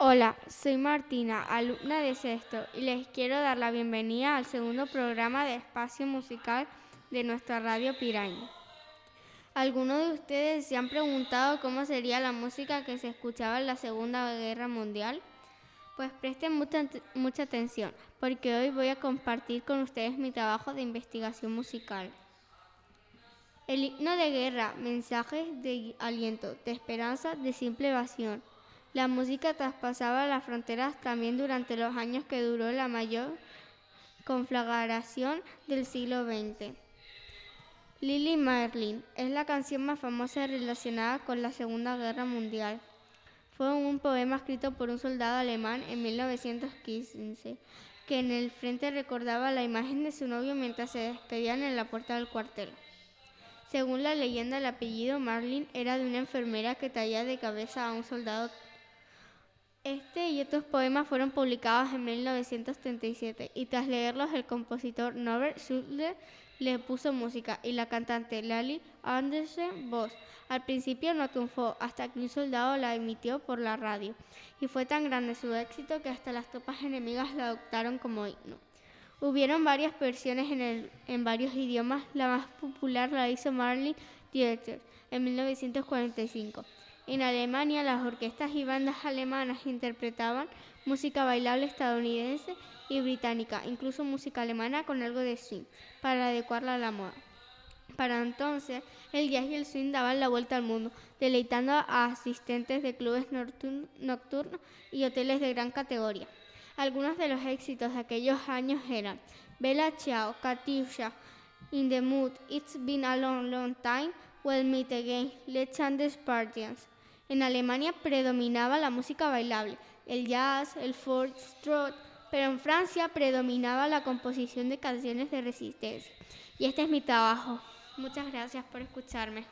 Hola, soy Martina, alumna de sexto, y les quiero dar la bienvenida al segundo programa de espacio musical de nuestra radio Piraña. ¿Algunos de ustedes se han preguntado cómo sería la música que se escuchaba en la Segunda Guerra Mundial? Pues presten mucha, mucha atención, porque hoy voy a compartir con ustedes mi trabajo de investigación musical. El himno de guerra, mensajes de aliento, de esperanza, de simple evasión. La música traspasaba las fronteras también durante los años que duró la mayor conflagración del siglo XX. Lily Marlin es la canción más famosa relacionada con la Segunda Guerra Mundial. Fue un poema escrito por un soldado alemán en 1915, que en el frente recordaba la imagen de su novio mientras se despedían en la puerta del cuartel. Según la leyenda, el apellido Marlin era de una enfermera que traía de cabeza a un soldado. Este y otros poemas fueron publicados en 1937 y tras leerlos el compositor Norbert Schuller le puso música y la cantante Lali Andersen voz. Al principio no triunfó hasta que un soldado la emitió por la radio y fue tan grande su éxito que hasta las tropas enemigas la adoptaron como himno. Hubieron varias versiones en, varios idiomas, la más popular la hizo Marlene Dietrich en 1945. En Alemania las orquestas y bandas alemanas interpretaban música bailable estadounidense y británica, incluso música alemana con algo de swing, para adecuarla a la moda. Para entonces, el jazz y el swing daban la vuelta al mundo, deleitando a asistentes de clubes nocturnos y hoteles de gran categoría. Algunos de los éxitos de aquellos años eran Bella Ciao, Katyusha, In the Mood, It's Been a Long, Long Time, We'll Meet Again, Let's End the Spartans. En Alemania predominaba la música bailable, el jazz, el foxtrot, pero en Francia predominaba la composición de canciones de resistencia. Y este es mi trabajo. Muchas gracias por escucharme.